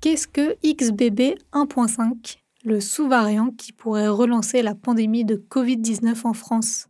Qu'est-ce que XBB 1.5, le sous-variant qui pourrait relancer la pandémie de Covid-19 en France?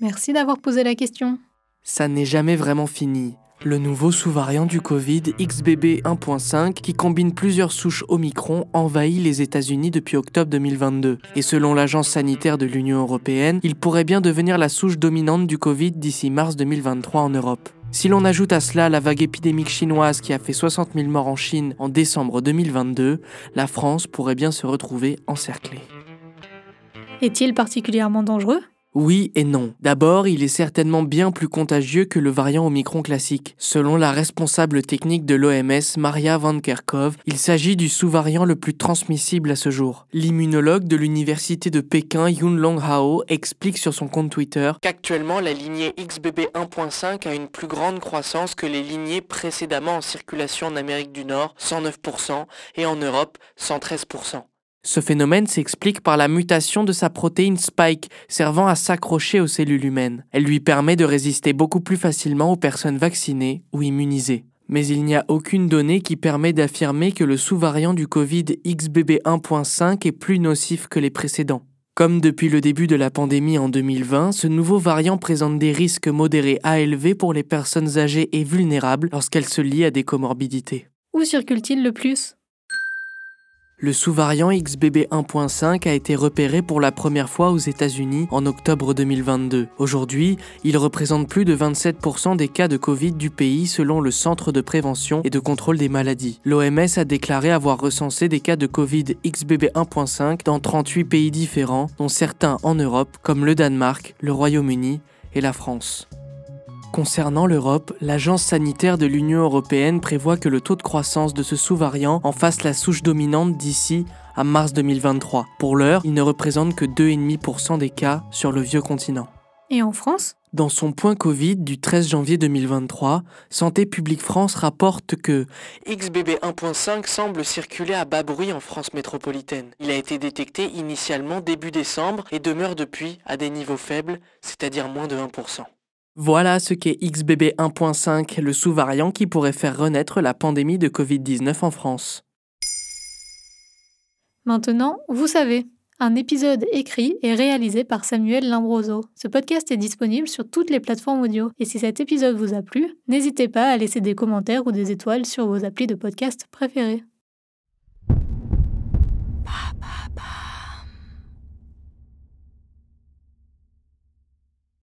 Merci d'avoir posé la question. Ça n'est jamais vraiment fini. Le nouveau sous-variant du Covid, XBB 1.5, qui combine plusieurs souches Omicron, envahit les États-Unis depuis octobre 2022. Et selon l'Agence sanitaire de l'Union européenne, il pourrait bien devenir la souche dominante du Covid d'ici mars 2023 en Europe. Si l'on ajoute à cela la vague épidémique chinoise qui a fait 60 000 morts en Chine en décembre 2022, la France pourrait bien se retrouver encerclée. Est-il particulièrement dangereux? Oui et non. D'abord, il est certainement bien plus contagieux que le variant Omicron classique. Selon la responsable technique de l'OMS, Maria Van Kerkhove, il s'agit du sous-variant le plus transmissible à ce jour. L'immunologue de l'université de Pékin, Yun Long Hao, explique sur son compte Twitter qu'actuellement la lignée XBB 1.5 a une plus grande croissance que les lignées précédemment en circulation en Amérique du Nord, 109%, et en Europe, 113%. Ce phénomène s'explique par la mutation de sa protéine spike servant à s'accrocher aux cellules humaines. Elle lui permet de résister beaucoup plus facilement aux personnes vaccinées ou immunisées. Mais il n'y a aucune donnée qui permet d'affirmer que le sous-variant du Covid XBB 1.5 est plus nocif que les précédents. Comme depuis le début de la pandémie en 2020, ce nouveau variant présente des risques modérés à élevés pour les personnes âgées et vulnérables lorsqu'elles se lient à des comorbidités. Où circule-t-il le plus? Le sous-variant XBB 1.5 a été repéré pour la première fois aux États-Unis en octobre 2022. Aujourd'hui, il représente plus de 27% des cas de Covid du pays selon le Centre de prévention et de contrôle des maladies. L'OMS a déclaré avoir recensé des cas de Covid XBB 1.5 dans 38 pays différents, dont certains en Europe comme le Danemark, le Royaume-Uni et la France. Concernant l'Europe, l'Agence sanitaire de l'Union européenne prévoit que le taux de croissance de ce sous-variant en fasse la souche dominante d'ici à mars 2023. Pour l'heure, il ne représente que 2,5% des cas sur le vieux continent. Et en France? Dans son point Covid du 13 janvier 2023, Santé publique France rapporte que XBB 1.5 semble circuler à bas bruit en France métropolitaine. Il a été détecté initialement début décembre et demeure depuis à des niveaux faibles, c'est-à-dire moins de 1%. Voilà ce qu'est XBB 1.5, le sous-variant qui pourrait faire renaître la pandémie de Covid-19 en France. Maintenant, vous savez, un épisode écrit et réalisé par Samuel Limbroso. Ce podcast est disponible sur toutes les plateformes audio. Et si cet épisode vous a plu, n'hésitez pas à laisser des commentaires ou des étoiles sur vos applis de podcast préférés.